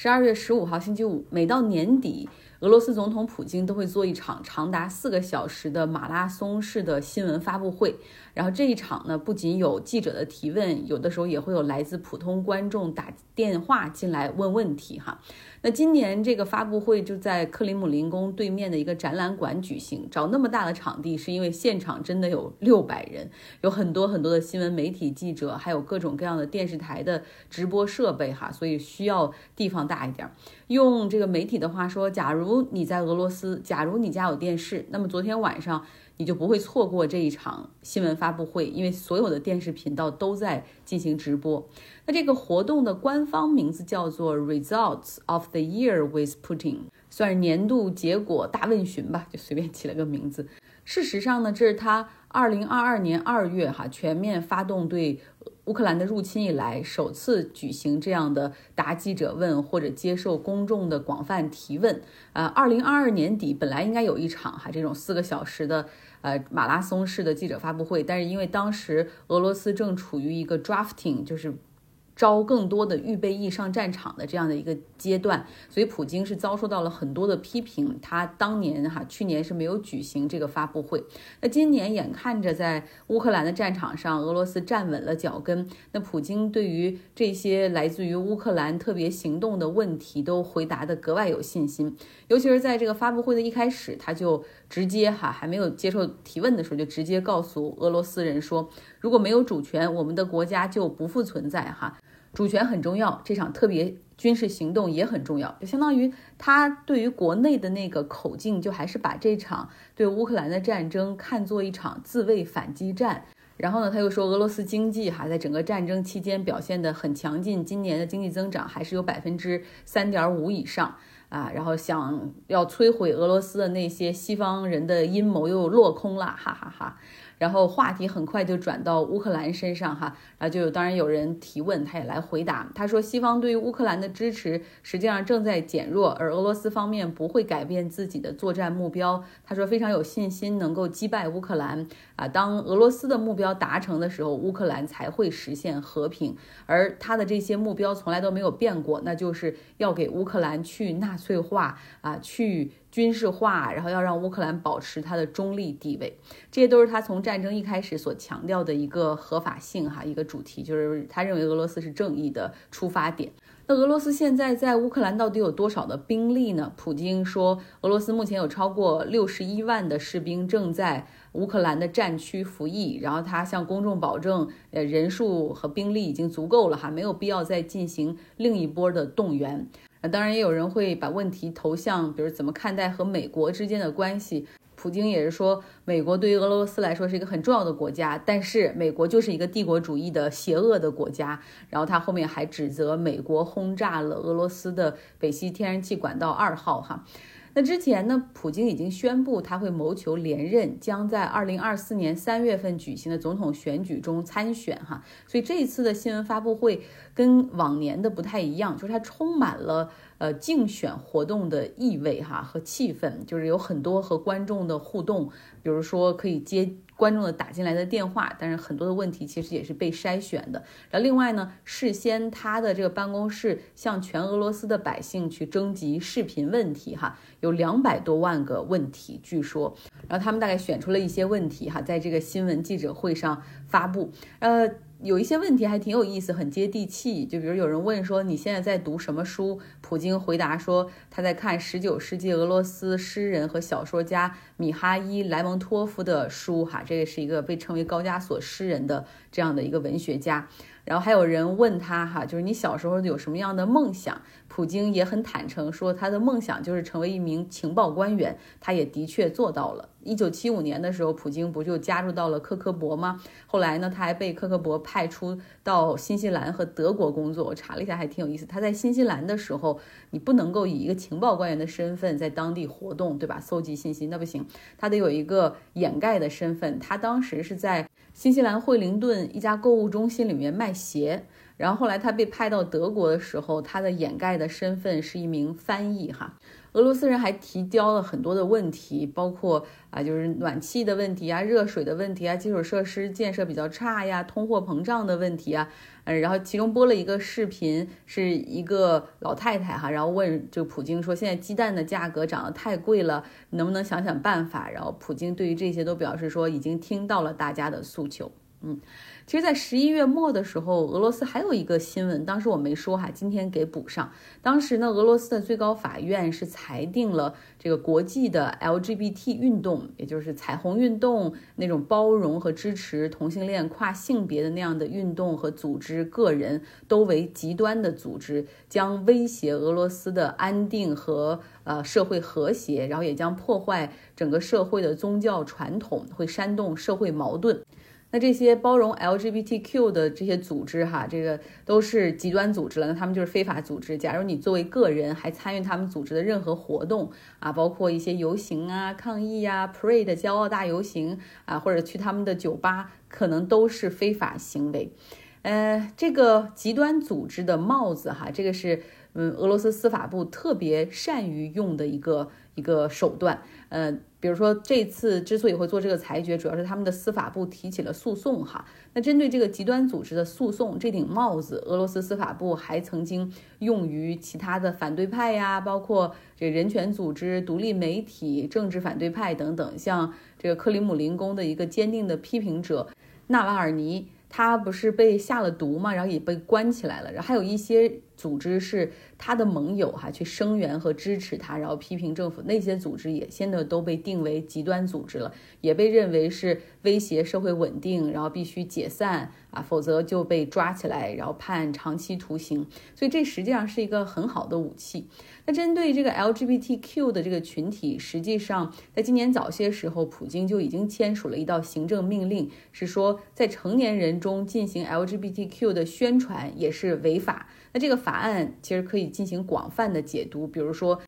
十二月十五号星期五，每到年底。俄罗斯总统普京都会做一场长达四个小时的马拉松式的新闻发布会，然后这一场呢，不仅有记者的提问，有的时候也会有来自普通观众打电话进来问问题哈。那今年这个发布会就在克里姆林宫对面的一个展览馆举行。找那么大的场地，是因为现场真的有六百人，有很多很多的新闻媒体记者，还有各种各样的电视台的直播设备哈，所以需要地方大一点。用这个媒体的话说，假如你在俄罗斯，假如你家有电视，那么昨天晚上。你就不会错过这一场新闻发布会，因为所有的电视频道都在进行直播。那这个活动的官方名字叫做 Results of the Year with Putin，算是年度结果大问询吧，就随便起了个名字。事实上呢，这是他二零二二年二月哈全面发动对乌克兰的入侵以来首次举行这样的答记者问或者接受公众的广泛提问。呃，二零二二年底本来应该有一场哈这种四个小时的。呃，马拉松式的记者发布会，但是因为当时俄罗斯正处于一个 drafting，就是。招更多的预备役上战场的这样的一个阶段，所以普京是遭受到了很多的批评。他当年哈去年是没有举行这个发布会。那今年眼看着在乌克兰的战场上，俄罗斯站稳了脚跟，那普京对于这些来自于乌克兰特别行动的问题都回答的格外有信心。尤其是在这个发布会的一开始，他就直接哈还没有接受提问的时候，就直接告诉俄罗斯人说，如果没有主权，我们的国家就不复存在哈。主权很重要，这场特别军事行动也很重要，就相当于他对于国内的那个口径，就还是把这场对乌克兰的战争看作一场自卫反击战。然后呢，他又说俄罗斯经济哈在整个战争期间表现得很强劲，今年的经济增长还是有百分之三点五以上啊。然后想要摧毁俄罗斯的那些西方人的阴谋又落空了，哈哈哈。然后话题很快就转到乌克兰身上哈，然后就当然有人提问，他也来回答。他说，西方对于乌克兰的支持实际上正在减弱，而俄罗斯方面不会改变自己的作战目标。他说非常有信心能够击败乌克兰啊。当俄罗斯的目标达成的时候，乌克兰才会实现和平。而他的这些目标从来都没有变过，那就是要给乌克兰去纳粹化啊，去。军事化，然后要让乌克兰保持它的中立地位，这些都是他从战争一开始所强调的一个合法性哈，一个主题，就是他认为俄罗斯是正义的出发点。那俄罗斯现在在乌克兰到底有多少的兵力呢？普京说，俄罗斯目前有超过六十一万的士兵正在乌克兰的战区服役，然后他向公众保证，呃，人数和兵力已经足够了哈，没有必要再进行另一波的动员。那当然也有人会把问题投向，比如怎么看待和美国之间的关系。普京也是说，美国对于俄罗斯来说是一个很重要的国家，但是美国就是一个帝国主义的邪恶的国家。然后他后面还指责美国轰炸了俄罗斯的北溪天然气管道二号，哈。那之前呢，普京已经宣布他会谋求连任，将在二零二四年三月份举行的总统选举中参选哈。所以这一次的新闻发布会跟往年的不太一样，就是它充满了呃竞选活动的意味哈和气氛，就是有很多和观众的互动，比如说可以接。观众的打进来的电话，但是很多的问题其实也是被筛选的。然后另外呢，事先他的这个办公室向全俄罗斯的百姓去征集视频问题，哈，有两百多万个问题，据说。然后他们大概选出了一些问题，哈，在这个新闻记者会上发布，呃。有一些问题还挺有意思，很接地气。就比如有人问说你现在在读什么书，普京回答说他在看十九世纪俄罗斯诗人和小说家米哈伊莱蒙托夫的书，哈，这个是一个被称为高加索诗人的这样的一个文学家。然后还有人问他哈，就是你小时候有什么样的梦想？普京也很坦诚说，他的梦想就是成为一名情报官员，他也的确做到了。一九七五年的时候，普京不就加入到了科科博吗？后来呢，他还被科科博派出到新西兰和德国工作。我查了一下，还挺有意思。他在新西兰的时候，你不能够以一个情报官员的身份在当地活动，对吧？搜集信息那不行，他得有一个掩盖的身份。他当时是在新西兰惠灵顿一家购物中心里面卖鞋。然后后来他被派到德国的时候，他的掩盖的身份是一名翻译哈。俄罗斯人还提交了很多的问题，包括啊，就是暖气的问题啊、热水的问题啊、基础设施建设比较差呀、通货膨胀的问题啊。嗯，然后其中播了一个视频，是一个老太太哈，然后问就普京说：“现在鸡蛋的价格涨得太贵了，能不能想想办法？”然后普京对于这些都表示说，已经听到了大家的诉求。嗯。其实，在十一月末的时候，俄罗斯还有一个新闻，当时我没说哈，今天给补上。当时呢，俄罗斯的最高法院是裁定了这个国际的 LGBT 运动，也就是彩虹运动那种包容和支持同性恋、跨性别的那样的运动和组织个人，都为极端的组织，将威胁俄罗斯的安定和呃社会和谐，然后也将破坏整个社会的宗教传统，会煽动社会矛盾。那这些包容 LGBTQ 的这些组织，哈，这个都是极端组织了。那他们就是非法组织。假如你作为个人还参与他们组织的任何活动啊，包括一些游行啊、抗议呀、Pray 的骄傲大游行啊，或者去他们的酒吧，可能都是非法行为。呃，这个极端组织的帽子，哈，这个是嗯，俄罗斯司法部特别善于用的一个一个手段，呃。比如说，这次之所以会做这个裁决，主要是他们的司法部提起了诉讼哈。那针对这个极端组织的诉讼，这顶帽子，俄罗斯司法部还曾经用于其他的反对派呀，包括这人权组织、独立媒体、政治反对派等等。像这个克里姆林宫的一个坚定的批评者纳瓦尔尼，他不是被下了毒嘛，然后也被关起来了。然后还有一些。组织是他的盟友哈，去声援和支持他，然后批评政府那些组织也现在都被定为极端组织了，也被认为是威胁社会稳定，然后必须解散啊，否则就被抓起来，然后判长期徒刑。所以这实际上是一个很好的武器。那针对这个 LGBTQ 的这个群体，实际上在今年早些时候，普京就已经签署了一道行政命令，是说在成年人中进行 LGBTQ 的宣传也是违法。那这个法案其实可以进行广泛的解读，比如说，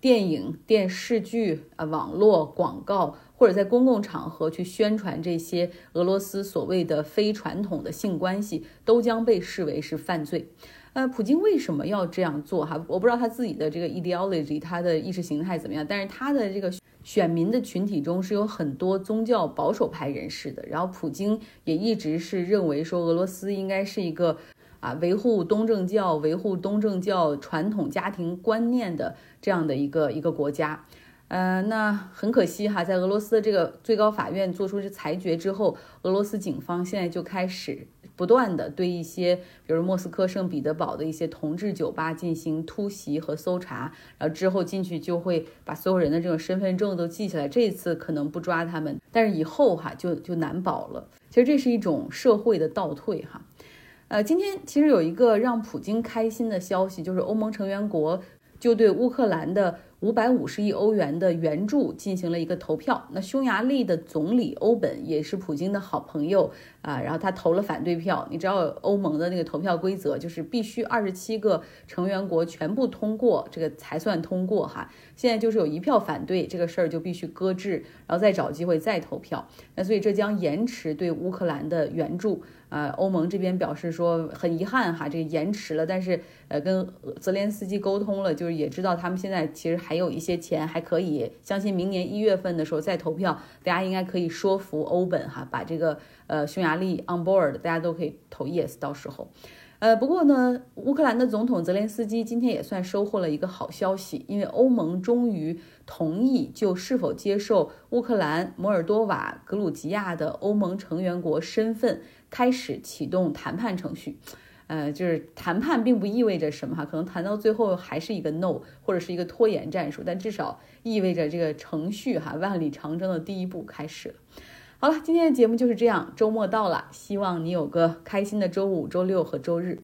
电影、电视剧啊、网络广告，或者在公共场合去宣传这些俄罗斯所谓的非传统的性关系，都将被视为是犯罪。呃，普京为什么要这样做？哈，我不知道他自己的这个 ideology，他的意识形态怎么样，但是他的这个选民的群体中是有很多宗教保守派人士的。然后，普京也一直是认为说，俄罗斯应该是一个。啊，维护东正教、维护东正教传统家庭观念的这样的一个一个国家，呃，那很可惜哈，在俄罗斯的这个最高法院做出这裁决之后，俄罗斯警方现在就开始不断的对一些，比如莫斯科圣彼得堡的一些同志酒吧进行突袭和搜查，然后之后进去就会把所有人的这种身份证都记下来。这次可能不抓他们，但是以后哈就就难保了。其实这是一种社会的倒退哈。呃，今天其实有一个让普京开心的消息，就是欧盟成员国就对乌克兰的。五百五十亿欧元的援助进行了一个投票，那匈牙利的总理欧本也是普京的好朋友啊，然后他投了反对票。你知道欧盟的那个投票规则，就是必须二十七个成员国全部通过这个才算通过哈。现在就是有一票反对，这个事儿就必须搁置，然后再找机会再投票。那所以这将延迟对乌克兰的援助啊。欧盟这边表示说很遗憾哈，这个延迟了，但是呃跟泽连斯基沟通了，就是也知道他们现在其实。还有一些钱还可以，相信明年一月份的时候再投票，大家应该可以说服欧本哈，把这个呃匈牙利 on board，大家都可以投 yes。到时候，呃，不过呢，乌克兰的总统泽连斯基今天也算收获了一个好消息，因为欧盟终于同意就是否接受乌克兰、摩尔多瓦、格鲁吉亚的欧盟成员国身份，开始启动谈判程序。呃，就是谈判并不意味着什么哈，可能谈到最后还是一个 no，或者是一个拖延战术，但至少意味着这个程序哈，万里长征的第一步开始了。好了，今天的节目就是这样，周末到了，希望你有个开心的周五、周六和周日。